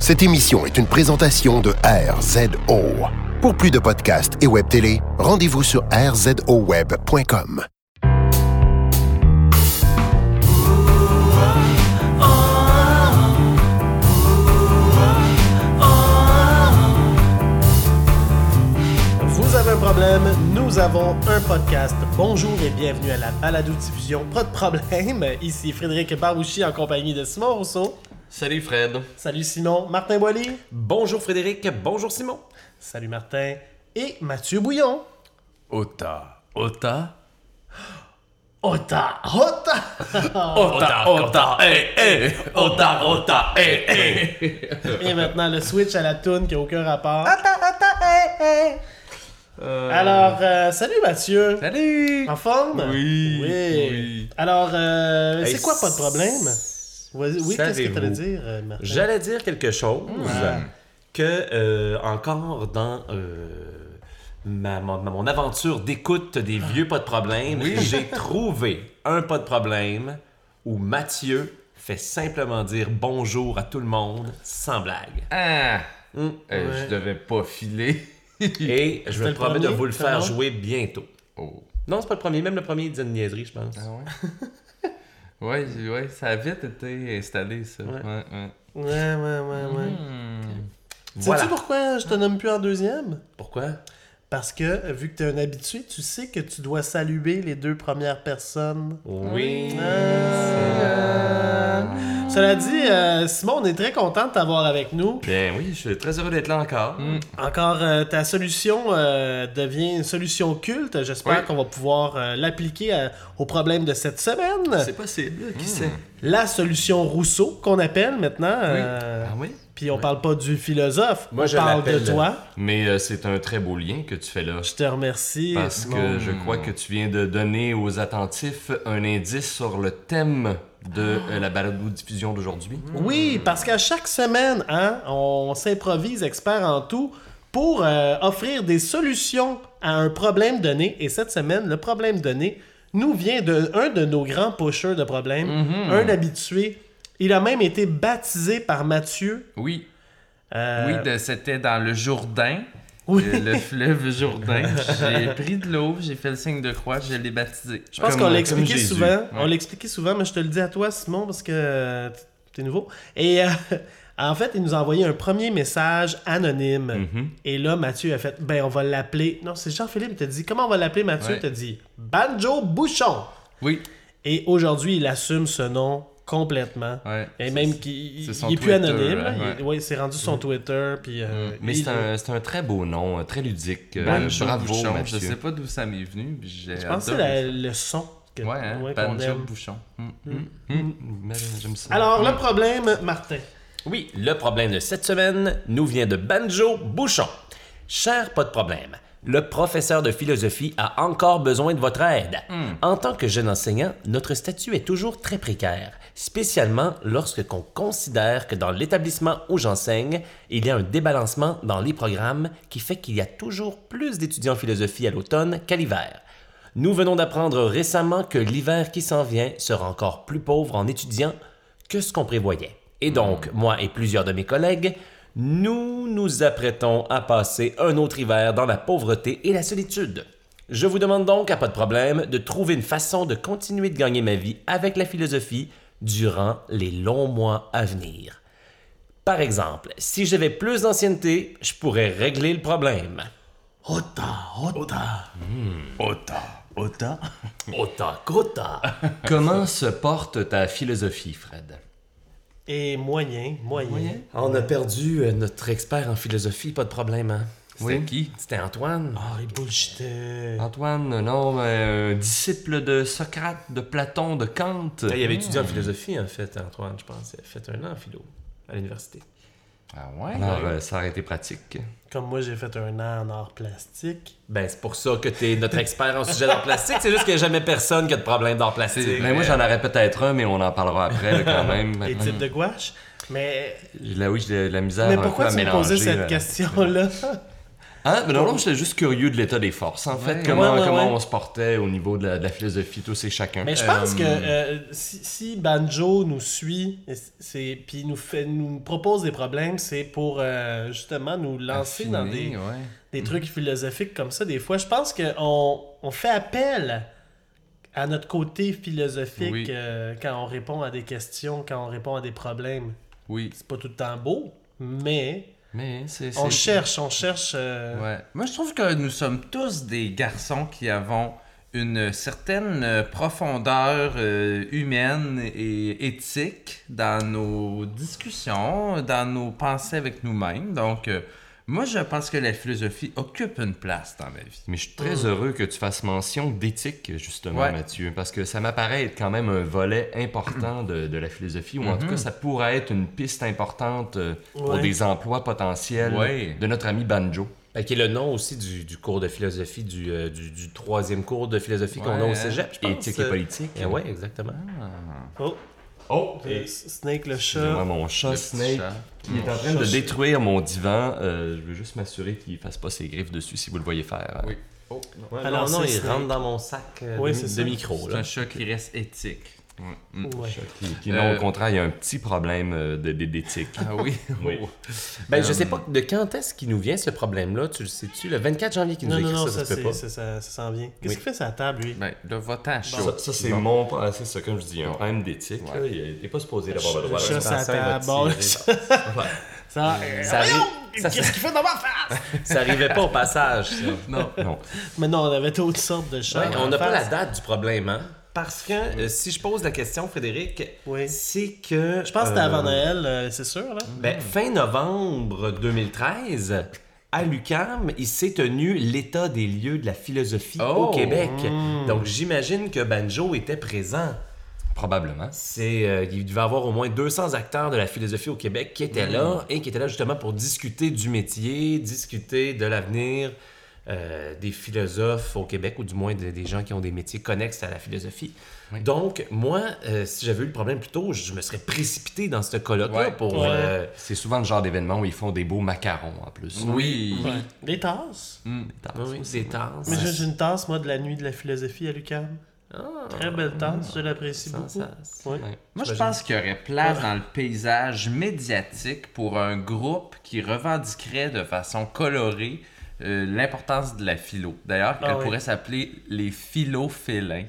Cette émission est une présentation de RZO. Pour plus de podcasts et web télé, rendez-vous sur rzoweb.com. Vous avez un problème, nous avons un podcast. Bonjour et bienvenue à la balado diffusion. Pas de problème. Ici Frédéric Barouchi en compagnie de Simon Rousseau. Salut Fred. Salut Simon. Martin Boily. Bonjour Frédéric, bonjour Simon. Salut Martin. Et Mathieu Bouillon. Ota, Ota. Ota, Ota. Ota, Ota, eh, eh. Ota, Ota, eh, eh. Et maintenant le switch à la toune qui a aucun rapport. Ota, Ota, eh, eh. Alors, euh, salut Mathieu. Salut. En forme? Oui, Oui. oui. Alors, euh, Hey, c'est quoi pas de problème? Vas-y, Oui, qu'est-ce que savez-vous, t'allais dire, euh, Martin? J'allais dire quelque chose Hmm. que euh, encore dans euh, ma, mon, mon aventure d'écoute des vieux pas de problème, j'ai trouvé un pas de problème où Mathieu fait simplement dire bonjour à tout le monde sans blague. Ah! Hmm. Euh, Ouais. Je devais pas filer. Et je me promets de vous le faire jouer bientôt. Oh. Non, c'est pas le premier. Même le premier, il disait une niaiserie, je pense. Ah ouais? ouais, ouais, ça a vite été installé, ça. Ouais. Ouais, ouais. Ouais, ouais, ouais, ouais. Hmm. Voilà. Sais-tu pourquoi je te nomme plus en deuxième? Pourquoi? Parce que, vu que tu es un habitué, tu sais que tu dois saluer les deux premières personnes. Oui. Euh, Cela dit, euh, Simon, on est très content de t'avoir avec nous. Bien oui, je suis très heureux d'être là encore. Encore, euh, ta solution euh, devient une solution culte. J'espère Oui. qu'on va pouvoir l'appliquer au problème de cette semaine. C'est possible, qui sait? La solution Rousseau, qu'on appelle maintenant. Ah oui? Puis on parle pas du philosophe, Moi, on je parle de toi. Mais euh, c'est un très beau lien que tu fais là. Je te remercie. Parce que je crois que tu viens de donner aux attentifs un indice sur le thème de euh, la balado-diffusion d'aujourd'hui. Oui, parce qu'à chaque semaine, hein, on s'improvise expert en tout pour euh, offrir des solutions à un problème donné. Et cette semaine, le problème donné nous vient de un de nos grands pushers de problèmes, un habitué. Il a même été baptisé par Mathieu. Oui. Euh, Oui, de- c'était dans le Jourdain. Oui. euh, le fleuve Jourdain. J'ai pris de l'eau, j'ai fait le signe de croix, je l'ai baptisé. Je pense Comme- qu'on l'a comme expliqué Jésus. souvent. On Ouais. expliqué souvent, mais je te le dis à toi, Simon, parce que euh, t'es nouveau. Et euh, en fait, il nous a envoyé un premier message anonyme. Mhm. Et là, Mathieu a fait Ben, on va l'appeler. Non, c'est Jean-Philippe qui t'a dit Comment on va l'appeler, Mathieu Ouais. T'as dit Banjo Bouchon. Oui. Et aujourd'hui, il assume ce nom complètement. Ouais. Et même qu'il c'est il son est plus Twitter, anonyme. hein, là. Il- ouais. Mm. ouais, c'est rendu son Twitter. Puis, euh, Mais il- c'est un, c'est un très beau nom, euh, très ludique. Euh, Banjo bravo, Bouchon, Mathieu. je sais pas d'où ça m'est venu. Je pense que c'est le son que. Ouais, hein, ouais, aime. Bouchon. Mm. Mais J'aime ça. Alors, le problème, Martin. Oui, le problème de cette semaine nous vient de Banjo Bouchon. Cher pas de problème. Le professeur de philosophie a encore besoin de votre aide. En tant que jeune enseignant, notre statut est toujours très précaire, spécialement lorsque qu'on considère que dans l'établissement où j'enseigne, il y a un débalancement dans les programmes qui fait qu'il y a toujours plus d'étudiants en philosophie à l'automne qu'à l'hiver. Nous venons d'apprendre récemment que l'hiver qui s'en vient sera encore plus pauvre en étudiants que ce qu'on prévoyait. Et donc, moi et plusieurs de mes collègues, nous nous apprêtons à passer un autre hiver dans la pauvreté et la solitude. Je vous demande donc, à pas de problème, de trouver une façon de continuer de gagner ma vie avec la philosophie durant les longs mois à venir. Par exemple, si j'avais plus d'ancienneté, je pourrais régler le problème. Ota, ota. Ota, Ota. Ota kota. Comment se porte ta philosophie, Fred? Et moyen, moyen. On a perdu euh, notre expert en philosophie, pas de problème, hein? C'était qui? C'était Antoine. Ah, il bullshitait. Antoine, non, mais un disciple de Socrate, de Platon, de Kant. Ah, Il avait étudié en philosophie, en fait, Antoine, je pense. Il a fait un an en philo à l'université. Ah ouais? Alors, euh, ça aurait été pratique. Comme moi, j'ai fait un an en art plastique. Ben, c'est pour ça que t'es notre expert en sujet d'art plastique. C'est juste qu'il n'y a jamais personne qui a de problème d'art plastique. Mais moi, j'en aurais peut-être un, mais on en parlera après, là, quand même. Les types de gouache. Mais, Là, oui, j'ai de la misère mais un pourquoi tu me mélanger. posais cette là. question-là? Hein? Mais non, non, j'étais juste curieux de l'état des forces, en fait. Ouais. Comment, Ouais, ouais, comment ouais. on se portait au niveau de la, de la philosophie, tous et chacun. Mais je pense Euh, que euh, si, si Banjo nous suit, c'est puis nous fait nous propose des problèmes, c'est pour euh, justement nous lancer dans des, des trucs philosophiques comme ça. Des fois, je pense qu'on on fait appel à notre côté philosophique Oui. euh, quand on répond à des questions, quand on répond à des problèmes. Oui. C'est pas tout le temps beau, mais Mais c'est. on cherche, on cherche. euh, Ouais. Moi, je trouve que nous sommes tous des garçons qui avons une certaine euh, profondeur euh, humaine et éthique dans nos discussions, dans nos pensées avec nous-mêmes. Donc, euh, moi, je pense que la philosophie occupe une place dans ma vie. Mais je suis très heureux que tu fasses mention d'éthique, justement, Ouais. Mathieu, parce que ça m'apparaît être quand même un volet important de, de la philosophie, ou en tout cas, ça pourrait être une piste importante euh, pour Ouais. des emplois potentiels Ouais. de notre ami Banjo. Ben, qui est le nom aussi du, du cours de philosophie, du, euh, du, du troisième cours de philosophie qu'on a au cégep, je pense. Éthique et politique. Eh ouais, exactement. Oh, Oh! euh, Snake le chat. mon chat Le Snake, chat. qui est en train de détruire mon divan. Euh, je veux juste m'assurer qu'il fasse pas ses griffes dessus si vous le voyez faire. Oui. Oh, non. Ouais, Alors, non, il Snake. rentre dans mon sac euh, Oui, de, de micro. C'est un chat qui reste éthique. Ouais. Mm. Ouais. Qui, qui, non, Euh, au contraire, il y a un petit problème euh, d'éthique. Ah oui? Oui. Ben, je sais pas de quand est-ce qu'il nous vient ce problème-là? Tu le sais-tu? Le 24 janvier qu'il nous Non, a non, écrit non, ça, ça, ça, ça, s'en vient. Qu'est-ce Oui. qu'il fait la table, lui? Ben, là, va-t'en, chaud. Ça, ça, c'est mon. ah, C'est ça, comme je dis, un problème d'éthique. là. Il n'est pas supposé d'avoir le droit. Le il va table. Bon, ça, Ouais. ça, Ça arrive- ça- Qu'est-ce qu'il fait dans ma face? Ça arrivait pas au passage. ça. Non, non. Mais non, on avait d'autres sortes de chats. Ouais, en on n'a pas la date du problème, hein? Parce que euh, si je pose la question, Frédéric, Oui. c'est que. Je pense que c'était euh, avant Noël, euh, c'est sûr, là. Ben, fin novembre 2013, à l'UCAM, il s'est tenu l'état des lieux de la philosophie Oh! au Québec. Hmm. Donc j'imagine que Banjo était présent. Probablement. C'est, euh, il devait y avoir au moins 200 acteurs de la philosophie au Québec qui étaient là et qui étaient là justement pour discuter du métier, discuter de l'avenir euh, des philosophes au Québec ou du moins de- des gens qui ont des métiers connexes à la philosophie. Donc, moi, euh, si j'avais eu le problème plus tôt, je me serais précipité dans ce colloque-là Ouais. pour. Ouais. euh, C'est souvent le genre d'événement où ils font des beaux macarons en plus. Oui. Ouais. Des tasses. oui, oui, des tasses. Mais j'ai une tasse, moi, de la nuit de la philosophie à l'UQAM. Ah, Très belle tasse, je l'apprécie beaucoup. ça, ça. Ouais. Moi, je pense qu'il y aurait place dans le paysage médiatique pour un groupe qui revendiquerait de façon colorée euh, l'importance de la philo. D'ailleurs, Ah elle oui. pourrait s'appeler les philofélins.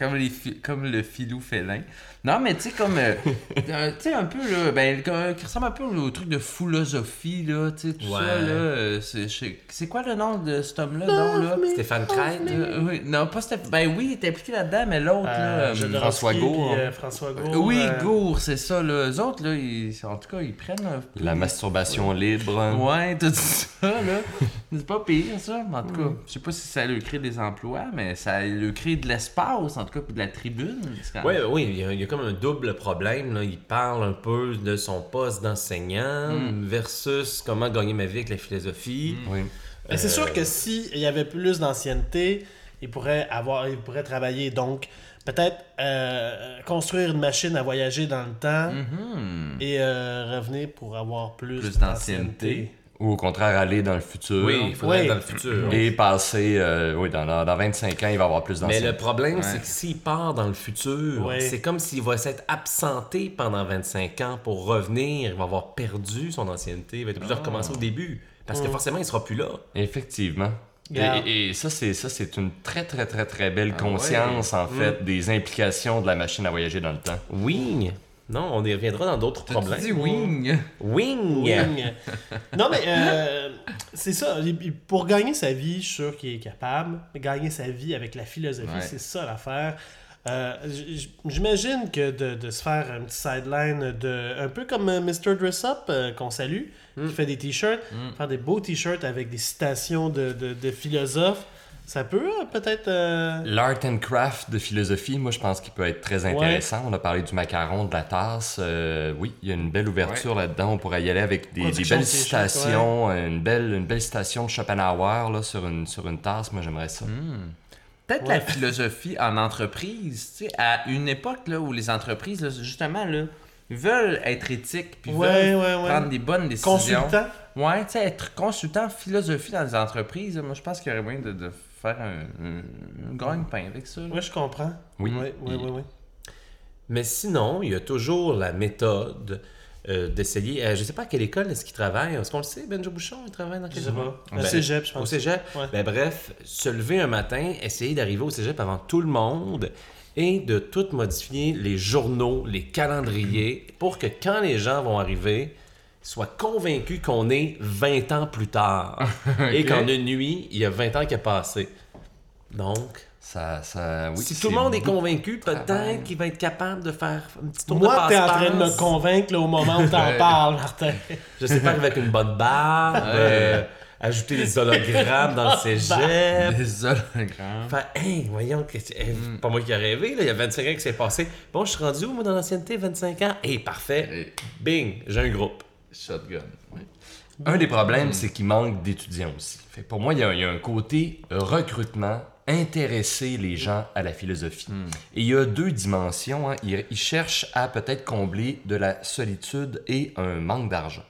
Comme, les comme le filou félin. Non, mais tu sais, comme. euh, euh, tu sais, un peu, là. Ben, comme- qui ressemble un peu au truc de philosophie, là. Tu sais, tout ça, Ouais. là. euh, c'est- quoi le nom de cet homme-là, non, là? Stéphane Crête. Euh, oui, non, pas Steph. Ben oui, il était impliqué là-dedans, mais l'autre, là. Euh, François Gour. puis, François Gour. euh, oui, euh, Gour, c'est ça. Là. Eux autres, là, ils, en tout cas, ils prennent un peu. La masturbation libre. Ouais, tout ça, là. C'est pas pire, ça. En tout Mm. cas, je sais pas si ça lui crée des emplois, mais ça lui crée de l'espace, en tout cas, puis de la tribune. Oui, même- oui, il y, a, il y a comme un double problème. Là. Il parle un peu de son poste d'enseignant versus comment gagner ma vie avec la philosophie. Oui. Mais c'est Euh, sûr que s'il y avait plus d'ancienneté, il pourrait avoir, il pourrait travailler. Donc, peut-être euh, construire une machine à voyager dans le temps Mhm. et euh, revenir pour avoir plus, Plus d'ancienneté. Ou au contraire, aller dans le futur. Oui, il faudrait Oui. dans le futur. Et passer, euh, oui, dans, dans 25 ans, il va avoir plus Mais d'anciens. le problème, Ouais. c'est que s'il part dans le futur, Ouais. c'est comme s'il va s'être absenté pendant 25 ans pour revenir. Il va avoir perdu son ancienneté. Il va être obligé de recommencer au début. Parce que forcément, il sera plus là. Effectivement. Et, et- et ça, c'est ça, c'est une très, très, très, très belle Ah conscience, en fait, des implications de la machine à voyager dans le temps. Wing. Non, on y reviendra dans d'autres problèmes. dit wing? Wing. Wing. non, mais euh, c'est ça. Pour gagner sa vie, je suis sûr qu'il est capable. Mais gagner sa vie avec la philosophie, Ouais. c'est ça l'affaire. Euh, J'imagine que de, de se faire un petit sideline de un peu comme euh, Mr. Dress Up euh, qu'on salue, qui fait des t-shirts, faire des beaux t-shirts avec des citations de, de- de philosophes, ça peut euh, peut-être. euh, L'art and craft de philosophie, moi, je pense qu'il peut être très intéressant. On a parlé du macaron, de la tasse. euh, oui, il y a une belle ouverture là-dedans. On pourrait y aller avec des, belles citations, une, belle, une belle citation de Schopenhauer là, sur, une, sur une tasse. Moi, j'aimerais ça. Peut-être Ouais. la philosophie en entreprise, tu sais, à une époque là, où les entreprises, là, justement, là, veulent être éthiques, puis Ouais, veulent ouais, ouais. prendre des bonnes décisions. Consultant. Ouais, tu sais, être consultant en philosophie dans les entreprises, moi, je pense qu'il y aurait moyen de, de faire un, un, un gagne-pain avec ça. Oui, je comprends. Oui. Oui, oui, oui. oui. Mais sinon, il y a toujours la méthode euh, d'essayer. euh, je sais pas à quelle école est-ce qu'il travaille. Est-ce qu'on le sait, Benjo Bouchon, il travaille dans Je quelle sais école? pas. Au Ben, cégep, je pense. Au cégep? Ouais. Ben, bref, se lever un matin, essayer d'arriver au cégep avant tout le monde et de tout modifier les journaux, les calendriers, pour que quand les gens vont arriver, ils soient convaincus qu'on est 20 ans plus tard. Et qu'en une nuit, il y a 20 ans qui a passé. Donc, Ça, ça, oui, si tout le monde est convaincu, peut-être qu'il va être capable de faire un petit tour de Moi, t'es en train de me convaincre là, au moment où t'en parles, Martin. Je sais pas, avec une bonne barbe, euh, ajouter des hologrammes dans le cégep. Des hologrammes. Faire, hey, voyons, que c'est hey, Mm. pas moi qui ai rêvé, là, il y a 25 ans qui s'est passé. Bon, je suis rendu où, moi, dans l'ancienneté, 25 ans? Hey, parfait. Et Bing, j'ai un groupe. Shotgun. oui. Un des problèmes, c'est qu'il manque d'étudiants aussi. Fait pour moi, il y, a, il y a un côté recrutement, intéresser les gens à la philosophie. Et il y a deux dimensions. hein. Il, il cherche à peut-être combler de la solitude et un manque d'argent.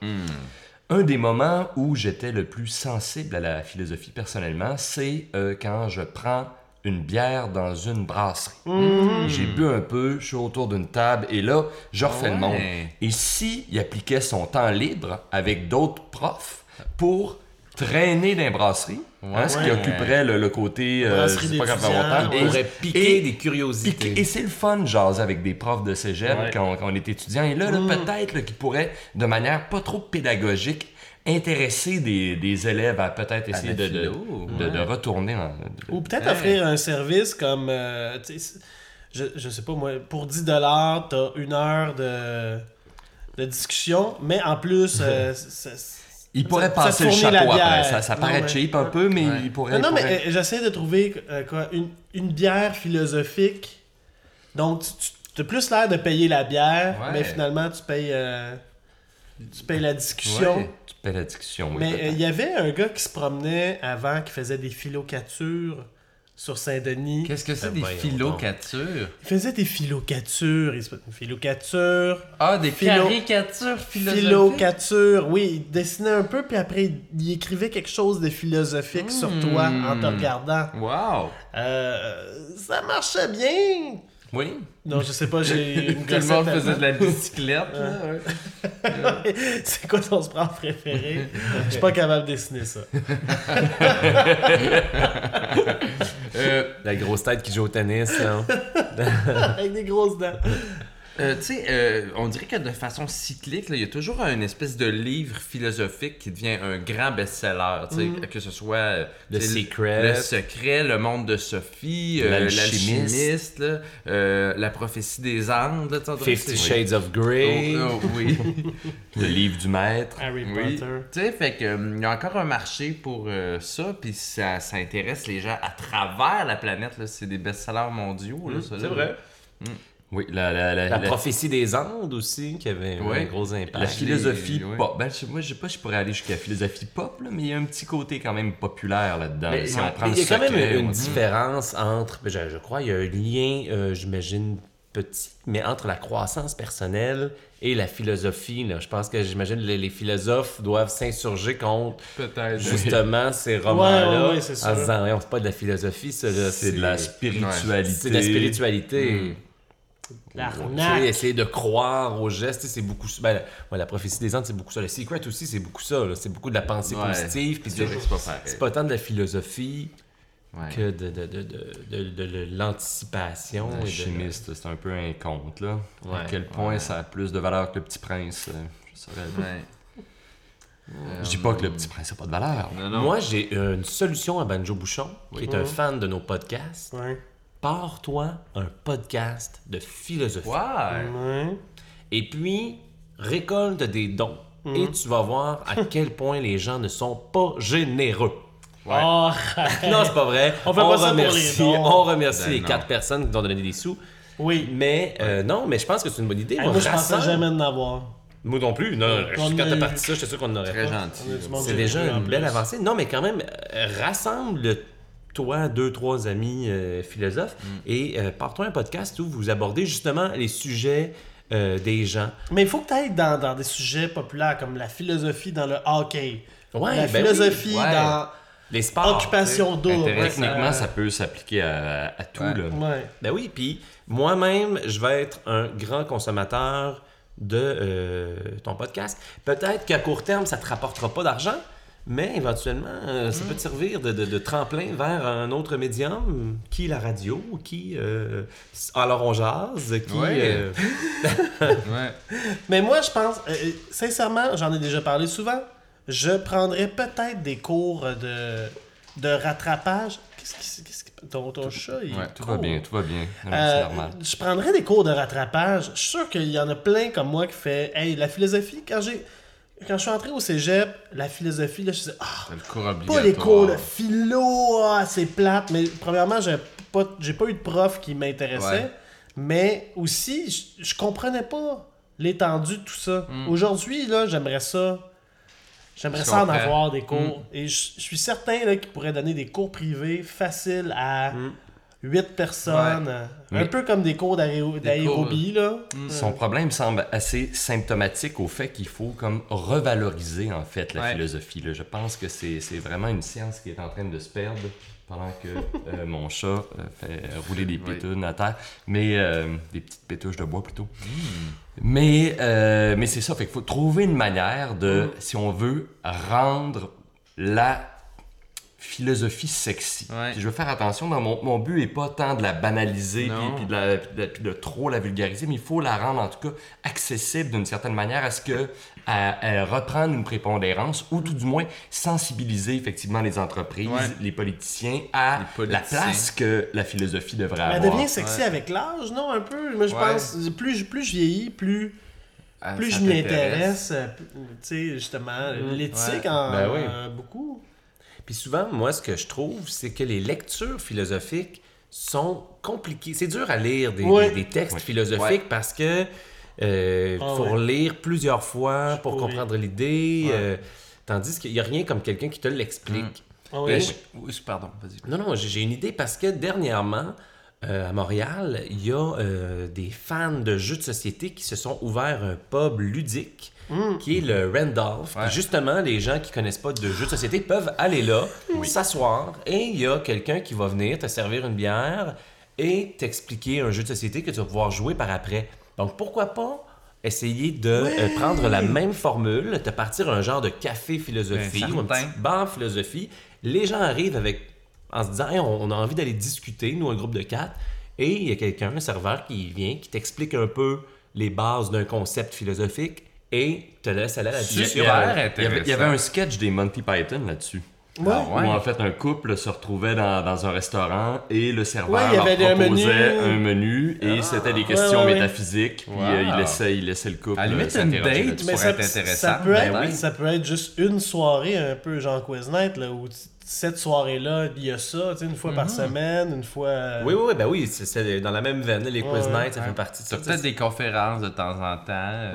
Un des moments où j'étais le plus sensible à la philosophie personnellement, c'est euh, quand je prends une bière dans une brasserie. J'ai bu un peu, je suis autour d'une table et là, je refais le monde. Et si il appliquait son temps libre avec d'autres profs pour traîner dans les brasseries, hein, ce qui Ouais. occuperait le, le côté euh, pas longtemps, ouais. On pourrait piquer et- des curiosités. Et c'est le fun de jaser avec des profs de cégep Ouais. quand, on- quand on est étudiant. Et là, là, peut-être là, qu'ils pourraient, de manière pas trop pédagogique, intéresser des, des élèves à peut-être essayer de, de, philo, de- de ouais. retourner Ou peut-être Hey. offrir un service comme, euh, je, je sais pas moi, pour 10 dollars, t'as une heure de, de discussion, mais en plus, euh, ça- Il pourrait ça passer le chapeau après. bière. Ça, ça Non, paraît mais- cheap un peu, mais Ouais. il pourrait... Non, non, il mais pourrait- euh, j'essaie de trouver euh, quoi, une, une bière philosophique. Donc, tu, as plus l'air de payer la bière, Ouais. mais finalement, tu payes, euh, tu payes la discussion. Ouais. Tu paies la discussion, oui. Mais euh, il y avait un gars qui se promenait avant, qui faisait des philocatures sur Saint-Denis. Qu'est-ce que c'est Ben des philocatures? Il faisait des philocatures. Philocatures. Ah, des Philo- caricatures philosophiques? Philocatures. Oui, il dessinait un peu, puis après, il- écrivait quelque chose de philosophique sur toi en te regardant. Wow! Euh, ça marchait bien. Oui. Non, je sais pas, j'ai une Tout le monde faisait de la bicyclette, là. C'est quoi ton sport préféré? Je suis pas capable de dessiner ça. Euh, La grosse tête qui joue au tennis, là. Avec des grosses dents. Euh, tu sais, euh, on dirait que de façon cyclique, il y a toujours une espèce de livre philosophique qui devient un grand best-seller. sais, Que ce soit euh, Le Secret. Le Secret, Le Monde de Sophie, L'Alchimiste. Euh, La prophétie des Andes. là, Fifty Shades of Grey. Oh, oh, oui. Le livre du maître. Harry oui. Potter. Tu sais, fait que, euh, il y a encore un marché pour euh, ça, puis ça, ça intéresse les gens à travers la planète. C'est des best-sellers mondiaux. ça, C'est vrai. Oui, la, la, la, La la- prophétie des Andes aussi, qui avait un gros impact. la philosophie pop. Ben, moi, je sais pas si je pourrais aller jusqu'à la philosophie pop, là, mais il y a un petit côté quand même populaire là-dedans. Si on il y a quand même une on- différence entre, ben, je, je crois, il y a un lien, euh, j'imagine, petit, mais entre la croissance personnelle et la philosophie. Là. Je pense que, j'imagine, les, les philosophes doivent s'insurger contre justement ces romans-là. Ouais, ouais, ouais, c'est en se disant, Ouais, c'est pas de la philosophie, ça, là, C'est de la spiritualité. C'est de la spiritualité. L'arnaque. Essayer de croire aux gestes, c'est beaucoup ça. Ben, ouais, la prophétie des Andes, c'est beaucoup ça. Le secret aussi, c'est beaucoup ça. C'est beaucoup de la pensée Ouais. positive. Puis C'est pas pas tant de la philosophie Ouais. que de, de, de, de, de- de- de l'anticipation. et de- Alchimiste, c'est un peu un conte, là. Ouais. à quel point Ouais. ça a plus de valeur que le petit prince. euh, je saurais. Je dis pas que le petit prince a pas de valeur. Non, non. Moi, j'ai euh, une solution à Banjo Bouchon, qui est un fan de nos podcasts. Pars-toi un podcast de philosophie. Ouais. Et puis, récolte des dons. Et tu vas voir à quel point les gens ne sont pas généreux. Ouais. Oh, Non, c'est pas vrai. On fait pas ça pour les remercie, dons. on remercie Ben les quatre personnes qui nous ont donné des sous. oui. Mais euh, non, mais je pense que c'est une bonne idée. Hey, moi, je pensais rassemble- jamais en avoir. Moi non plus. Non, On quand t'as parti ça, j'étais sûr qu'on n'aurait Très pas. gentil. C'est déjà en une belle plus. avancée. Non, mais quand même, euh, rassemble toi, deux, trois amis euh, philosophes Mm. et euh, pars-toi un podcast où vous abordez justement les sujets euh, des gens. Mais il faut que tu ailles dans, dans des sujets populaires comme la philosophie dans le hockey. Ouais, la ben philosophie oui, ouais. dans Les sports. occupation double. Techniquement, ça peut s'appliquer à, à tout. Ouais. Là. Ben oui, puis moi-même, je vais être un grand consommateur de euh, ton podcast. Peut-être qu'à court terme, ça te rapportera pas d'argent, mais éventuellement, euh, ça peut te servir de, de- de tremplin vers un autre médium, qui la radio, qui euh, alors on jase, qui Ouais. euh, Ouais. Mais moi, je pense, euh, sincèrement, j'en ai déjà parlé souvent, je prendrais peut-être des cours de, de rattrapage. Qu'est-ce qui. Qu'est-ce qui ton, ton chat, il. ouais, Tout va bien, tout va bien. Euh, c'est normal. je prendrais des cours de rattrapage. Je suis sûr qu'il y en a plein comme moi qui fait Hey, la philosophie, quand j'ai. Quand je suis entré au cégep, la philosophie, là, je disais, ah, le pas les cours de philo, ah, c'est plate. Mais premièrement, j'ai pas, j'ai pas eu de prof qui m'intéressait. Ouais. Mais aussi, je, je comprenais pas l'étendue de tout ça. Mm. Aujourd'hui, là, j'aimerais ça. J'aimerais ça en avoir des cours. Et je, je suis certain là, qu'ils pourraient donner des cours privés faciles à Mm. 8 personnes. euh, Un Mais- peu comme des cours d'aéro- d'aérobie, là. Son problème semble assez symptomatique au fait qu'il faut comme revaloriser en fait la Ouais. philosophie. là. Je pense que c'est c'est vraiment une science qui est en train de se perdre pendant que euh, mon chat euh, fait rouler des Oui. pétounes à terre, mais euh, des petites pétouches de bois plutôt. Mais, euh, mais c'est ça, fait qu'il faut trouver une manière de, si on veut, rendre la philosophie sexy. Ouais. Puis je veux faire attention, dans mon, mon but est pas tant de la banaliser puis, de la- puis de, puis de trop la vulgariser, mais il faut la rendre en tout cas accessible d'une certaine manière à ce que à, à reprendre une prépondérance ou tout du moins sensibiliser effectivement les entreprises, Ouais. les politiciens à Les la place que la philosophie devrait Elle avoir. devient sexy Ouais. avec l'âge, non? Un peu? Moi, je Ouais. pense, plus, plus je vieillis, plus, Ah, plus ça je m'y intéresse. euh, Tu sais, justement, l'éthique Ouais. en, Ben oui. euh, beaucoup. Puis souvent, moi, ce que je trouve, c'est que les lectures philosophiques sont compliquées. C'est dur à lire des, Ouais. des- des textes Ouais. philosophiques Ouais. parce que euh, Ah faut ouais. lire plusieurs fois pour pourri. comprendre l'idée. Ouais. euh, tandis qu'il n'y a rien comme quelqu'un qui te l'explique. Ah oui. Ben, je- oui, pardon, vas-y. Non, non, j'ai une idée parce que dernièrement, euh, à Montréal, il y a euh, des fans de jeux de société qui se sont ouverts un pub ludique qui est le Randolph. Ouais. Justement, les gens qui connaissent pas de jeux de société peuvent aller là, s'asseoir, et il y a quelqu'un qui va venir te servir une bière et t'expliquer un jeu de société que tu vas pouvoir jouer par après. Donc pourquoi pas essayer de euh, prendre la même formule, te partir un genre de café philosophie ou un petit bar philosophie. Les gens arrivent avec en se disant Hey, on on a envie d'aller discuter, nous, un groupe de quatre. Et il y a quelqu'un, un serveur, qui vient, qui t'explique un peu les bases d'un concept philosophique et te laisse aller à la discussion. il y avait- Super il y avait, il y avait intéressant. un sketch des Monty Python là-dessus. Ouais. Ah ouais? Où en fait un couple se retrouvait dans, dans un restaurant et le serveur Ouais, il leur proposait menu. un menu et c'était des questions Ouais, ouais, ouais. métaphysiques puis Wow. euh, il, laissait, il laissait le couple À la limite, euh, une s'interroger date. Mais pourrait ça, être intéressant. ça peut Ben être, oui. ça peut être juste une soirée un peu genre Quiz Night, là, où cette soirée-là, il y a ça, tu sais, une fois Mhm. par semaine, une fois... euh, Oui, oui, oui, ben oui, c'est- dans la même veine. Les quiz Ouais, nights, ça fait partie de ça. Peut-être des conférences de temps en temps. euh,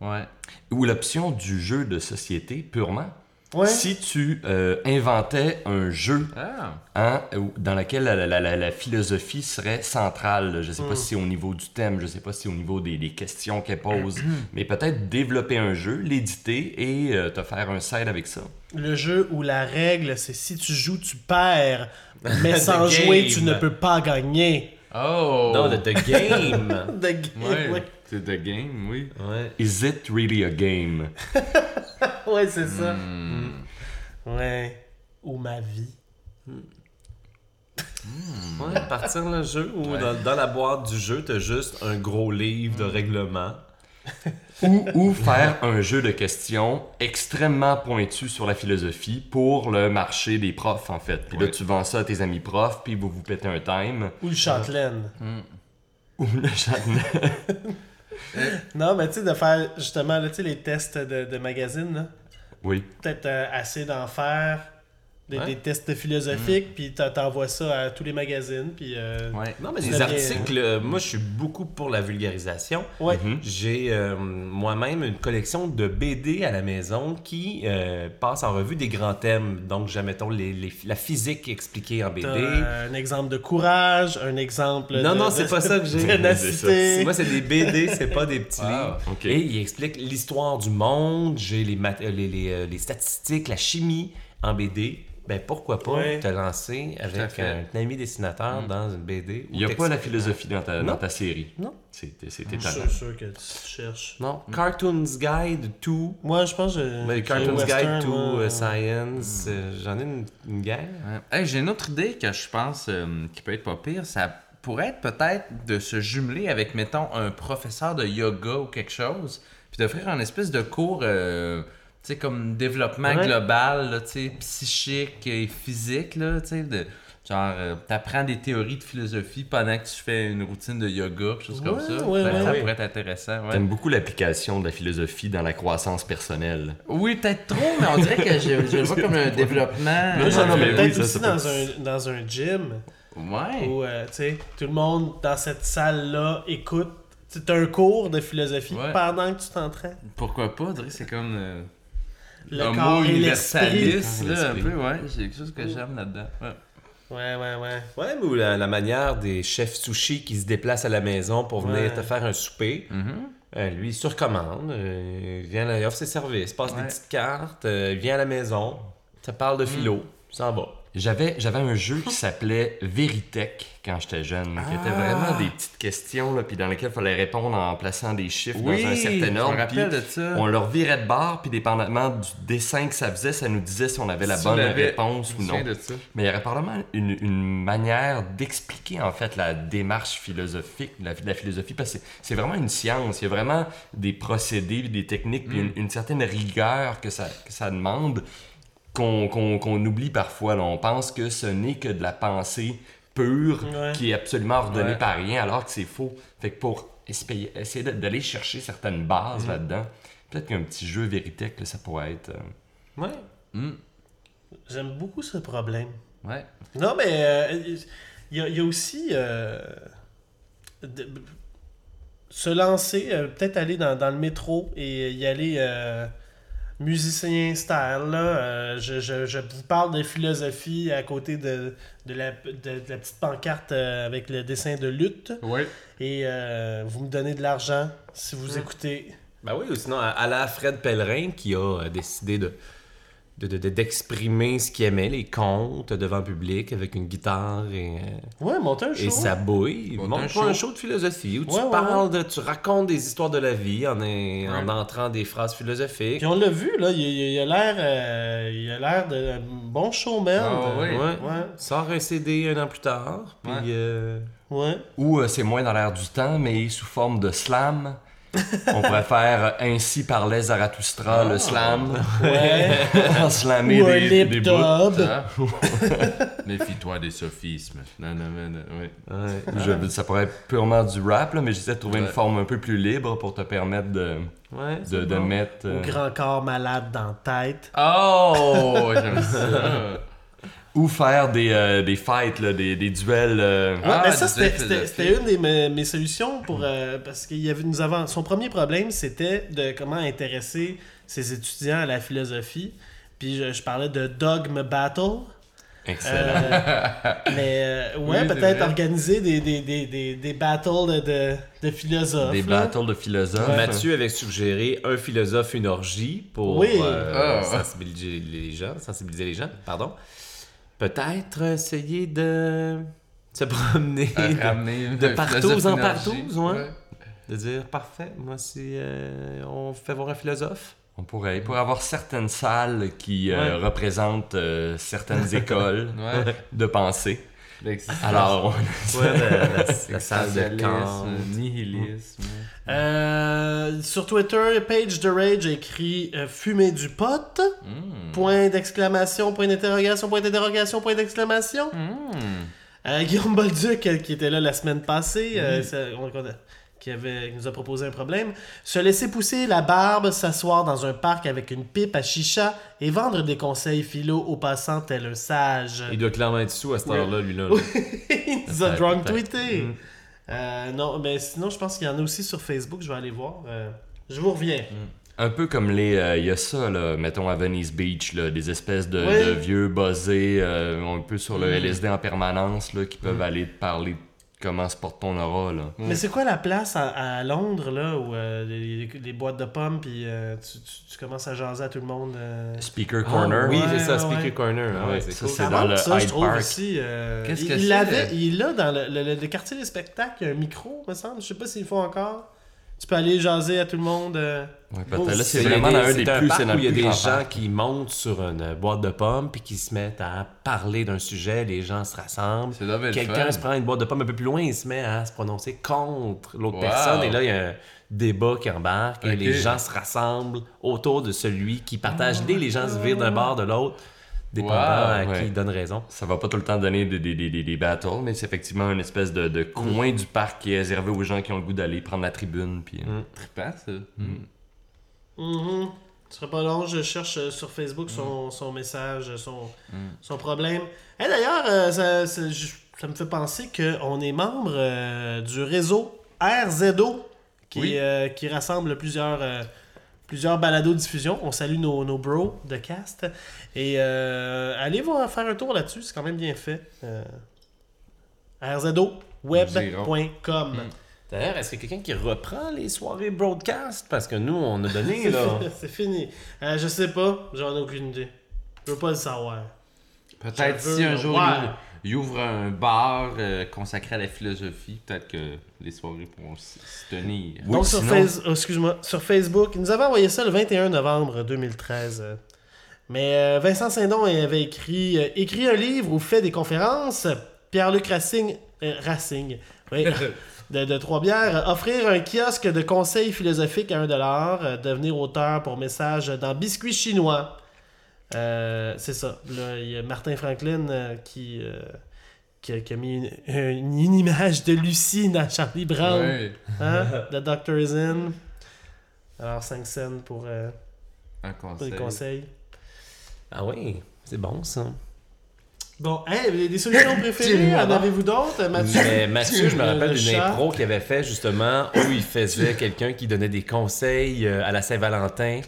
Ouais. Ou l'option du jeu de société purement. Ouais. Si tu euh, inventais un jeu Ah. hein, dans lequel la, la- la- la philosophie serait centrale. Je sais Hmm. pas si c'est au niveau du thème, je sais pas si c'est au niveau des, des questions qu'elle pose, mais peut-être développer un jeu, l'éditer et euh, te faire un side avec ça. Le jeu où la règle, c'est si tu joues, tu perds, mais The sans jouer, tu ne peux pas gagner. Oh! Non, de The Game. De game, Ouais. ouais. C'est The Game, oui. ouais. Is it really a game? Ouais, c'est ça. Hmm. Ouais. Ou ma vie. Ouais, partir le jeu ou Ouais. dans, dans la boîte du jeu, t'as juste un gros livre de règlement. ou, ou faire un jeu de questions extrêmement pointu sur la philosophie pour le marché des profs, en fait. Puis là, tu vends ça à tes amis profs, puis vous vous pétez un time. Ou le Châtelaine. Ou le Châtelet. Non, mais tu sais, de faire justement là, les tests de, de magazine, là. Oui. peut-être euh, assez d'en faire des, Ouais. des tests philosophiques, puis t'en- t'envoies ça à tous les magazines, puis... euh, Ouais. Non, mais vient- articles, euh, moi, je suis beaucoup pour la vulgarisation. Ouais. J'ai euh, moi-même une collection de BD à la maison qui euh, passe en revue des grands thèmes. Donc, mettons, les, les- la physique expliquée en BD. Un exemple de courage, un exemple Non, de, non, c'est pas ça que j'ai. Moi, c'est des BD, c'est pas des petits Wow, livres. Et il explique l'histoire du monde, j'ai les, mat- les, les, les statistiques, la chimie en BD. Ben pourquoi pas Ouais. te lancer avec un, ami dessinateur dans une BD. Il n'y a pas la philosophie dans ta, dans ta série. Non. C'est c'est Je étonnant. suis sûr que tu cherches. Non, Cartoons Guide to. Moi, je pense que... Mais Cartoons western, Guide to euh, Science. euh, J'en ai une, une guerre. Ouais. Hey, J'ai une autre idée que je pense euh, qui peut être pas pire. Ça pourrait être peut-être de se jumeler avec, mettons, un professeur de yoga ou quelque chose, puis d'offrir un espèce de cours, euh, sais, comme développement Ouais. global, là, tu sais, psychique et physique, là, tu sais, de... Genre, euh, t'apprends des théories de philosophie pendant que tu fais une routine de yoga, quelque chose comme ça. ouais, ouais. ça pourrait être intéressant. ouais. T'aimes beaucoup l'application de la philosophie dans la croissance personnelle. Oui, peut-être trop, mais on dirait que je, je le vois comme un développement. Non, j'en non, ai mais peut-être oui, aussi ça dans, peut- un, dans un gym Ouais. où, euh, tu sais, tout le monde dans cette salle-là écoute. C'est un cours de philosophie Ouais. pendant que tu t'entraînes. Pourquoi pas? On dirait que c'est comme euh, Le un corps mot et l'esprit. universaliste, là, un peu, ouais. C'est quelque chose que j'aime là-dedans. Ouais. Ouais, ouais, ouais. Ouais, mais ou la, la manière des chefs sushi qui se déplacent à la maison pour venir Ouais. te faire un souper. Euh, lui, il surcommande, euh, il vient, il offre ses services, passe des petites cartes, euh, il vient à la maison, ça parle de philo, s'en va. J'avais, j'avais un jeu qui s'appelait Veritech quand j'étais jeune, qui était vraiment des petites questions, là, puis dans lesquelles il fallait répondre en plaçant des chiffres Oui, dans un certain ordre. puis de ça. On leur virait de barre, puis dépendamment du dessin que ça faisait, ça nous disait si on avait la Si bonne réponse ou non. souviens de ça. Mais il y aurait probablement une, une manière d'expliquer en fait la démarche philosophique, la, la philosophie, parce que c'est- vraiment une science. Il y a vraiment des procédés, des techniques, puis une, une certaine rigueur que ça, que ça demande qu'on oublie parfois. là. On pense que ce n'est que de la pensée pure Ouais. qui est absolument ordonnée Ouais. par rien, alors que c'est faux. Fait que pour essayer, d'aller chercher certaines bases là-dedans, peut-être qu'un petit jeu Veritech, ça pourrait être... euh, Ouais. J'aime beaucoup ce problème. Ouais. Non, mais euh, il y, a- il y a aussi euh, de- se lancer, euh, peut-être aller dans, dans le métro et y aller euh, musicien style. Là. Euh, je, je- je vous parle de philosophie à côté de, de, la, de- de la petite pancarte euh, avec le dessin de lutte. Ouais. Et euh, vous me donnez de l'argent si vous écoutez. Ben oui, ou sinon, à, à la Fred Pellerin qui a décidé de de- de- de- d'exprimer ce qu'il aimait, les contes devant le public avec une guitare et, euh, Ouais, monter un show. et sa bouille. Monte Montre un un, show. un show de philosophie où tu Ouais, ouais, parles, de, tu racontes des histoires de la vie en, en entrant des phrases philosophiques. Puis on l'a vu, là, il, a l'air euh, il a l'air d'un bon showman. Ah, oui. Ouais. Ouais. Sort un CD un an plus tard, puis Ouais. euh, Ouais. Ou euh, c'est moins dans l'air du temps, mais sous forme de slam. On pourrait faire euh, Ainsi parlait Zarathustra, le slam. Ouais. en slammer Ou des, lip des bouts. Ça. Méfie-toi des sophismes. Non, non, non, non, oui. ouais. Je- ça pourrait être purement du rap, là, mais j'essaie de trouver une forme un peu plus libre pour te permettre de, Ouais, de, de bon. mettre. euh, Au grand corps malade dans la tête. Oh, j'aime ça. Ou faire des, euh, des fights, là, des, des duels. euh, Ouais, Ah, mais ça, du c'était- une des mes, mes solutions pour. euh, parce qu'il y avait, nous avons. Son premier problème, c'était de comment intéresser ses étudiants à la philosophie. Puis je, je parlais de dogme battle. Excellent. Euh, mais euh, ouais, Oui, peut-être organiser des, des, des, des, des battles de, de, de philosophes. des là. battles de philosophes. Mathieu avait suggéré un philosophe, une orgie pour Oui. euh, Ah. sensibiliser les gens, sensibiliser les gens, pardon. Peut-être essayer de se promener, de, philosophie en ouais. Ouais. de dire parfait, moi si euh, on fait voir un philosophe. On pourrait, il pourrait avoir certaines salles qui euh, représentent euh, certaines écoles de pensée. Alors, on- Ouais, la, la- la salle de camp. nihilisme. Euh, sur Twitter, Page de Rage a écrit euh, Fumer du pot. Hmm. Point d'exclamation, point d'interrogation, point d'interrogation, point d'exclamation. Hmm. Euh, Guillaume Bolduc, euh, qui était là la semaine passée, euh, ça- on- on- qui, avait, qui nous a proposé un problème. Se laisser pousser la barbe, s'asseoir dans un parc avec une pipe à chicha et vendre des conseils philo aux passants tel un sage. Il doit clairement être sous à cette heure-là, lui là. là. Il nous a drunk tweeté. Mm. Euh, non, mais sinon, je pense qu'il y en a aussi sur Facebook. Je vais aller voir. Euh, je vous reviens. Un peu comme les. euh, Il y a ça, là, mettons à Venice Beach, là, des espèces de, Ouais. de vieux buzzés, euh, un peu sur le Mm. LSD en permanence, là, qui peuvent aller te parler de comment se porte ton aura. Là. Mais c'est quoi la place à, à Londres, là, où euh, les, boîtes de pommes, puis euh, tu, tu- tu commences à jaser à tout le monde euh, Speaker Ah, Corner. oui, Ouais, c'est ça, ouais, Speaker ouais. Corner. Ah ouais, Ouais, c'est ça, cool. c'est Ça dans le ça, je Hyde trouve Park. aussi. euh, Qu'est-ce il, que il c'est, il est là dans le, le- le quartier des spectacles, il y a un micro, me semble. Je sais pas s'ils le font encore. Tu peux aller jaser à tout le monde. euh. Ouais, Oh. Là, c'est Il y a vraiment des- un c'est des un plus. parc où il y a des gens parc. qui montent sur une euh, boîte de pommes puis qui se mettent à parler d'un sujet, les gens se rassemblent. C'est là, belle Quelqu'un se prend une boîte de pommes un peu plus loin, il se met à se prononcer contre l'autre Wow. personne et là il y a un débat qui embarque et les gens se rassemblent autour de celui qui partage l'idée, les gens se virent d'un bord de l'autre, dépendant Wow, à qui ouais. donne raison. Ça va pas tout le temps donner des, des, des, des- des battles, mais c'est effectivement une espèce de, de coin du parc qui est réservé aux gens qui ont le goût d'aller prendre la tribune. Puis, euh, Trippant, ça. Ce serait pas long, je cherche euh, sur Facebook son, son message, son, son problème. Et d'ailleurs, euh, ça, ça- je- ça me fait penser qu'on est membre euh, du réseau RZO qui, Oui. euh, qui rassemble plusieurs, euh, plusieurs balados diffusion. On salue nos, nos bros de cast. Et euh, allez voir faire un tour là-dessus, c'est quand même bien fait. Euh, rzoweb.com. D'ailleurs, est-ce qu'il y a quelqu'un qui reprend les soirées broadcast? Parce que nous, on a donné, là. C'est fini. Euh, je sais pas, j'en ai aucune idée. Je veux pas le savoir. Peut-être si un jour voir. Il, ouvre un bar euh, consacré à la philosophie, peut-être que les soirées pourront s- se tenir. Oui, Donc sur, Face- oh, excuse-moi, sur Facebook, il nous avait envoyé ça le 21 novembre 2013. euh. Mais euh, Vincent Saint-Don avait écrit, euh, écrit un livre ou fait des conférences. Pierre-Luc Racing, euh, Racing oui, de, de Trois-Bières, offrir un kiosque de conseils philosophiques à 1$, euh, devenir auteur pour message dans Biscuit chinois. Euh, c'est ça. Là, il y a Martin Franklin euh, qui, euh, qui, a, qui a mis une, une- une image de Lucie dans Charlie Brown. Ouais, Hein? The Doctor is in. Alors, 5 scènes pour, euh, un pour conseil. les conseils. Ah oui, c'est bon ça. Bon, hey, les solutions préférées, en avez-vous d'autres, Mathieu? Mais Mathieu, je me Le rappelle d'une impro qu'il avait fait justement où il faisait quelqu'un qui donnait des conseils à la Saint-Valentin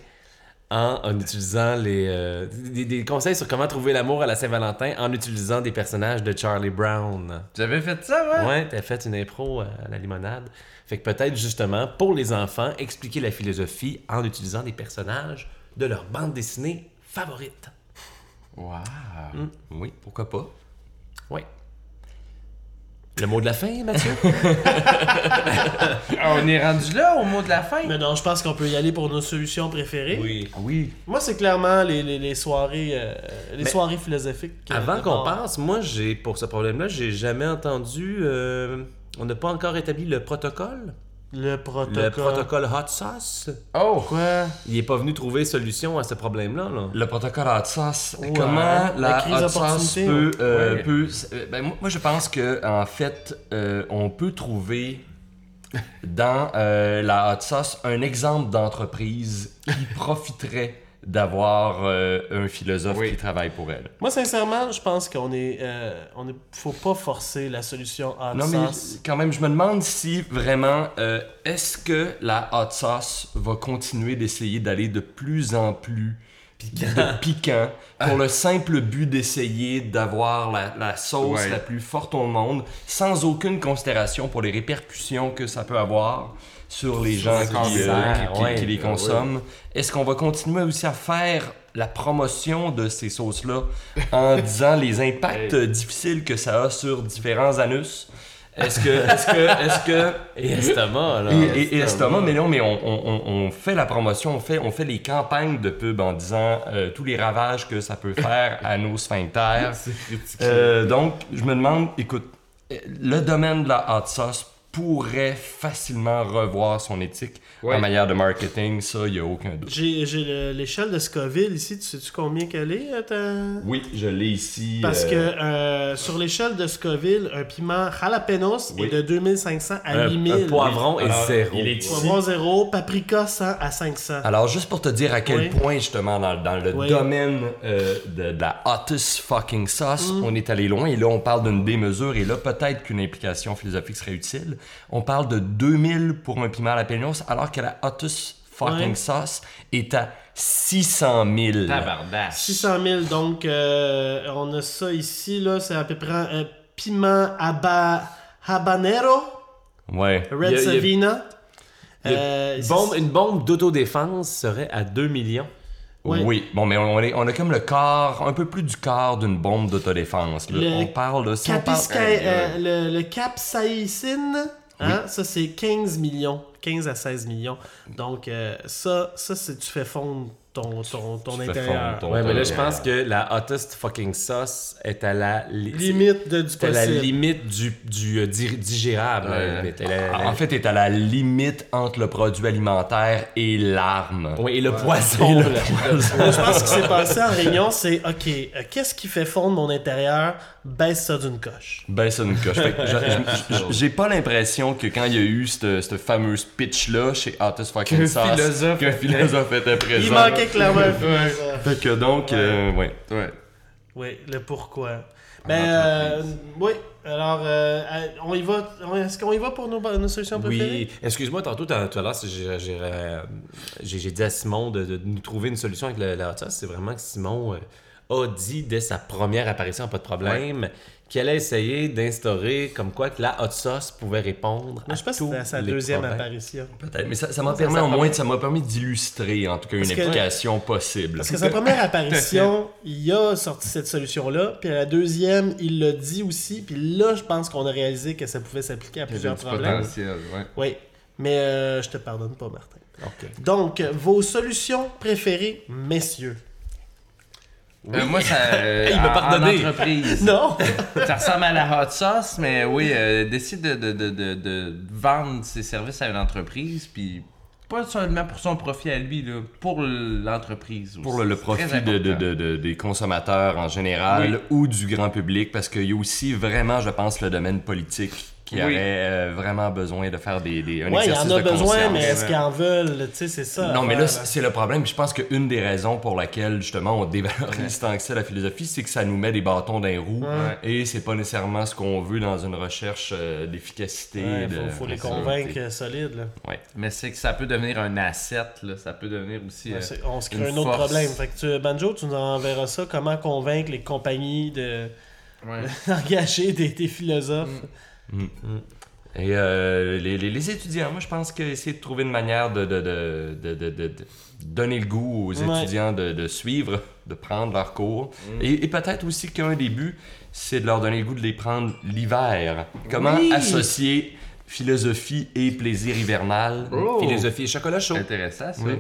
en, en utilisant les euh, des, des conseils sur comment trouver l'amour à la Saint-Valentin en utilisant des personnages de Charlie Brown. J'avais fait ça, ouais? Ouais, t'as fait une impro à la limonade. Fait que peut-être justement pour les enfants, expliquer la philosophie en utilisant des personnages de leur bande dessinée favorite. Wow. Oui, pourquoi pas. Oui. Le mot de la fin, Mathieu? Ah, on est rendu là au mot de la fin. Mais non, je pense qu'on peut y aller pour nos solutions préférées. oui. Ah oui. Moi, c'est clairement les, les, les soirées euh, les Mais soirées philosophiques. euh, Avant qu'on passe, moi, j'ai pour ce problème-là, j'ai jamais entendu. euh, on n'a pas encore établi le protocole. Le protocole. Le protocole hot sauce? Oh! Quoi? Il est pas venu trouver solution à ce problème-là. Là. Le protocole hot sauce, Ouais. comment La la, crise hot sauce peut... euh, Ouais. peut- euh, ben, moi, moi, je pense que en fait, euh, on peut trouver dans euh, la hot sauce un exemple d'entreprise qui profiterait d'avoir euh, un philosophe Oui. qui travaille pour elle. Moi, sincèrement, je pense qu'on est. euh, on est faut pas forcer la solution hot Non, mais sauce. quand même, je me demande si vraiment, euh, est-ce que la hot sauce va continuer d'essayer d'aller de plus en plus de piquant pour le simple but d'essayer d'avoir la, la sauce Ouais. la plus forte au monde sans aucune considération pour les répercussions que ça peut avoir? Sur les gens qui, cancer, qui- qui- ouais. qui les ouais. consomment. Est-ce qu'on va continuer aussi à faire la promotion de ces sauces-là en disant les impacts difficiles que ça a sur différents anus? Est-ce que, est-ce que, est-ce que, Et estomac, là. et, et- et estomac, mais non, mais on, on- fait la promotion, on fait, on fait les campagnes de pub en disant euh, tous les ravages que ça peut faire à nos sphincters. Euh, donc, je me demande, écoute, euh, le domaine de la hot sauce pourrait facilement revoir son éthique Ouais. en manière de marketing, ça, il n'y a aucun doute. J'ai j'ai le- l'échelle de Scoville ici. Tu sais-tu combien qu'elle est? euh, ta- Oui, je l'ai ici. Parce euh, que euh, sur l'échelle de Scoville, un piment jalapenos Oui. est de 2500 à Un, 8000. un poivron est Alors, zéro. il est. Poivron 0, paprika 100 à 500. Alors, juste pour te dire à quel Oui. point, justement, dans, dans le Oui. domaine euh, de, de la hottest fucking sauce, Mm. on est allé loin. Et là, on parle d'une démesure. Et là, peut-être qu'une implication philosophique serait utile. On parle de 2000 pour un piment à la peignos, alors que la hottest fucking Ouais. sauce est à 600 000. Tabardache. 600 000, donc euh, on a ça ici, là, c'est à peu près un piment haba, habanero, Ouais. Red a- Savina. A- Euh, Bombe- une bombe d'autodéfense serait à 2 millions. Ouais. Oui, bon, mais on, est, on a comme le quart, un peu plus du quart d'une bombe d'autodéfense. On parle de... si on parle- euh, le, le capsaïcine, hein, ça c'est 15 millions, 15 à 16 millions. Donc euh, ça, ça c'est tu fais fondre ton, ton, ton Tu fais intérieur. fondre ton- Ouais, mais là, je pense que la hottest fucking sauce est à la li- Limite de, du à la possible. limite du, du euh, di- digérable. Ouais. la limite. Elle est- En fait, est à la limite entre le produit alimentaire et l'arme. oui, et le poisson. là. Moi, je pense que ce qui s'est passé en réunion, c'est OK, euh, qu'est-ce qui fait fondre mon intérieur? Baisse ça d'une coche. Ben, ça une coche. J'ai pas l'impression que quand il y a eu cette, cette fameuse pitch-là chez Hottest Fucking Qu'un Sauce, philosophe qu'un philosophe était présent. Il manquait clairement un philosophe. Fait que donc, euh, ouais. Ouais. Oui, le pourquoi. Ben, euh, oui, alors, euh, on y va. on- Est-ce qu'on y va pour nos, nos solutions préférées? Oui, excuse-moi, tantôt, tout à l'heure, j'ai- dit à Simon de, de nous trouver une solution avec le- la hot sauce. C'est vraiment que Simon a dit dès sa première apparition, pas de problème, qu'elle a essayé d'instaurer comme quoi que la hot sauce pouvait répondre Moi, à je pense que tous c'était à sa les deuxième problèmes. apparition. Peut-être, mais ça ça m'a permis au moins, ça m'a permis d'illustrer en tout cas une que- application possible. Parce que sa première apparition, il a sorti cette solution-là, puis à la deuxième, il l'a dit aussi, puis là, je pense qu'on a réalisé que ça pouvait s'appliquer à Il y a plusieurs du problèmes. potentiel, ouais. Oui, mais euh, je te pardonne pas, Martin. Ok. Donc, vos solutions préférées, messieurs? Euh, moi, ça. euh, Il m'a pardonné. En entreprise. Non! ça ressemble à la hot sauce, mais oui, euh, décide de, de, de, de, vendre ses services à une entreprise, puis pas seulement pour son profit à lui, là, pour l'entreprise aussi. Pour le, profit de- des consommateurs en général ou du grand public, parce qu'il y a aussi vraiment, je pense, le domaine politique qui Oui. aurait euh, vraiment besoin de faire des, des, un Ouais, il y en a de besoin, conscience. mais est-ce qu'ils en veulent? Tu sais, c'est ça. Non, mais là, c'est le problème. Je pense qu'une des raisons pour laquelle, justement, on dévalorise tant que ça la philosophie, c'est que ça nous met des bâtons dans les roues. Et c'est pas nécessairement ce qu'on veut dans une recherche euh, d'efficacité. Ouais, de faut, faut les convaincre euh, solides. Là. Ouais. Mais c'est que ça peut devenir un asset, là. ça peut devenir aussi. euh, On se crée une un autre force. problème. Fait que tu, Banjo, tu nous enverras ça. Comment convaincre les compagnies de ouais. d'engager des, des philosophes. Et euh, les, les- les étudiants, moi, je pense qu'essayer de trouver une manière de, de, de, de, de- de- de donner le goût aux Ouais. étudiants de, de suivre, de prendre leurs cours. Mm. Et, et peut-être aussi qu'un début, c'est de leur donner le goût de les prendre l'hiver. Comment Oui. associer philosophie et plaisir hivernal? Oh. Philosophie et chocolat chaud. Intéressant, ça. Oui.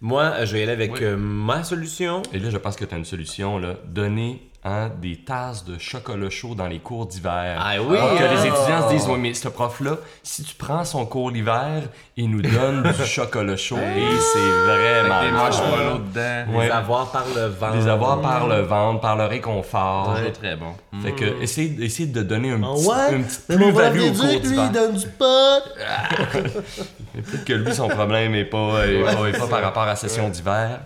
Moi, je vais y aller avec Oui. euh, ma solution. Et là, je pense que tu as une solution, là. Donner hein, des tasses de chocolat chaud dans les cours d'hiver. Ah oui! Pour que les Ah. étudiants se disent, ouais, mais ce prof-là, si tu prends son cours l'hiver, il nous donne du chocolat chaud. Et c'est vraiment Avec des marshmallows dedans. Les Ouais. avoir par le vent. Les avoir par le ventre, par le réconfort. Toujours très bon. Fait que, essayez, essayez de donner un Ah petit, ouais? une petite plus-value au cours lui, il d'hiver. donne du pot. Peut-être que lui, son problème n'est pas, est pas, est pas par rapport à la session d'hiver.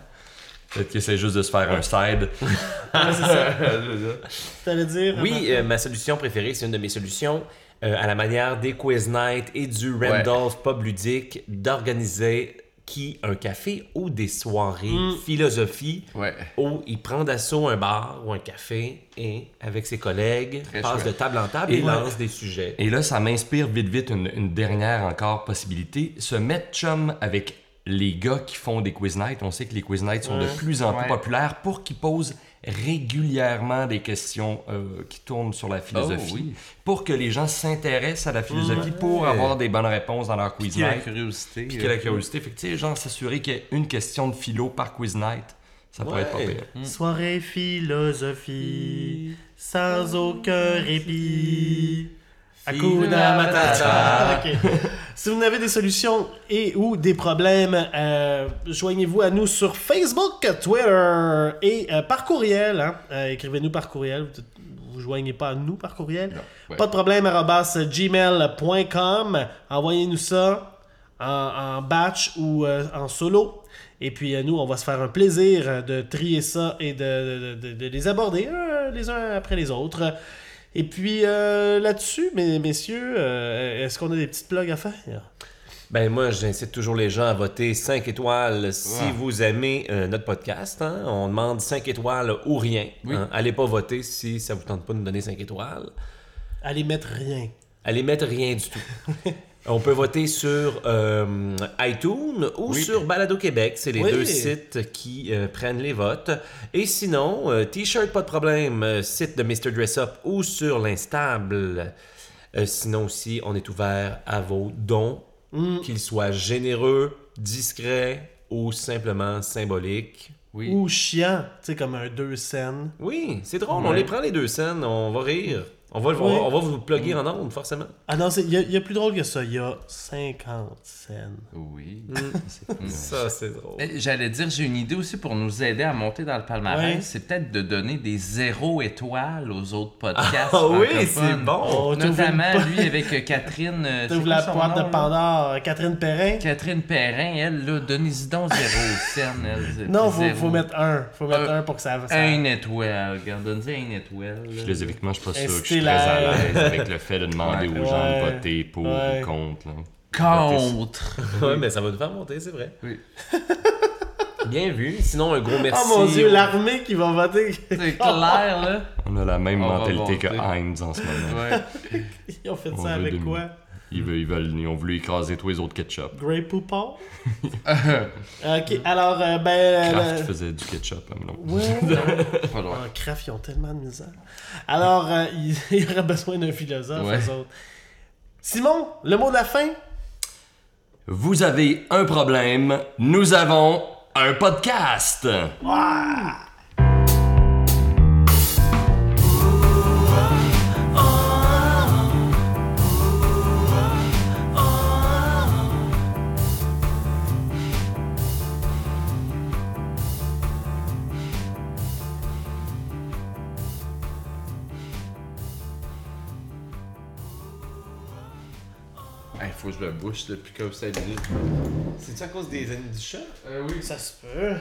Peut-être qu'il essaie juste de se faire un side. T'allais dire? Oui, euh, ma solution préférée, c'est une de mes solutions, euh, à la manière des Quiz Night et du Randolph Pub Ludique, d'organiser qui un café ou des soirées Mm. philosophie Ouais. où il prend d'assaut un bar ou un café et avec ses collègues Très passe chouette. de table en table Et et, ouais. lance des sujets. Et là, ça m'inspire vite, vite une, une dernière encore possibilité. Se mettre chum avec les gars qui font des quiz nights. On sait que les quiz nights sont de plus en plus Ouais. populaires pour qu'ils posent régulièrement des questions euh, qui tournent sur la philosophie. Oh, oui. Pour que les gens s'intéressent à la philosophie pour avoir des bonnes réponses dans leur quiz Qui a la night. curiosité. Puis qu'il y ait la curiosité. Fait que, tu sais, genre, s'assurer qu'il y ait une question de philo par quiz night, ça pourrait être pas pire. Soirée philosophie, sans aucun répit. Hakuna Matata. Si vous avez des solutions et ou des problèmes, euh, joignez-vous à nous sur Facebook, Twitter et euh, par courriel. hein. Euh, Écrivez-nous par courriel. Vous vous joignez pas à nous par courriel. ouais. Pas de problème, gmail.com. Envoyez-nous ça en, en batch ou en solo. Et puis nous, on va se faire un plaisir de trier ça et de, de- de- de les aborder les uns après les autres. Et puis euh, là-dessus, mes, messieurs, euh, est-ce qu'on a des petites plugs à faire? Ben moi, j'incite toujours les gens à voter 5 étoiles si vous aimez euh, notre podcast. hein. On demande 5 étoiles ou rien. Oui. hein. Allez pas voter si ça vous tente pas de nous donner 5 étoiles. Allez mettre rien. Allez mettre rien du tout. On peut voter sur euh, iTunes ou Oui. sur Balado Québec. C'est les Oui. deux sites qui euh, prennent les votes. Et sinon, euh, T-shirt, pas de problème, site de Mr. Dress Up ou sur l'Instable. Euh, sinon aussi, on est ouvert à vos dons, Mm. qu'ils soient généreux, discrets ou simplement symboliques. Oui. Ou chiant, tu sais, comme un deux scènes. Oui, c'est drôle. Ouais. On les prend les deux scènes, on va rire. On va, Oui. on va vous plugger en ondes, forcément. Ah non, c'est- il y, a- il y a plus drôle que ça. Il y a 50 scènes. Oui. Ça, c'est drôle. J'allais dire, j'ai une idée aussi pour nous aider à monter dans le palmarès. Ouais. C'est peut-être de donner des zéro étoiles aux autres podcasts. Ah oui, c'est bon. Oh, Notamment une- lui avec euh, Catherine. euh, c'est T'ouvres la nom, de? Pandore. Catherine Perrin. Catherine Perrin, elle, là, donnez-y donc zéro scène. Elle, Non, faut, zéro. faut mettre un. Faut mettre Un- un pour que ça... ça... Un étoile, regarde, donne-y un étoile. là. Philosophiquement, je suis pas sûr très à l'aise avec le fait de demander Ouais. aux gens Ouais. de voter pour Ouais. ou contre. là. Contre. Ouais, mais ça va nous faire monter, c'est vrai. Oui. Bien vu. Sinon, un gros merci. Oh mon dieu, l'armée qui va voter. C'est clair, là. On a la même On mentalité que. Heinz en ce moment. Ouais. Ils ont fait On ça avec quoi? Ils, veulent, ils, veulent- ils ont voulu écraser tous les autres ketchup. Grey Poupon? ok, alors, euh, ben... Kraft euh, faisait du ketchup. hein, non. ouais. Pas loin. Ah, Kraft, ils ont tellement de misère. Alors, euh, il il y aurait besoin d'un philosophe, Ouais. eux autres. Simon, le mot de la fin? Vous avez un problème, nous avons un podcast. Il bouche depuis comme ça minutes. C'est-tu à cause des du chat? Euh, oui. Ça se peut.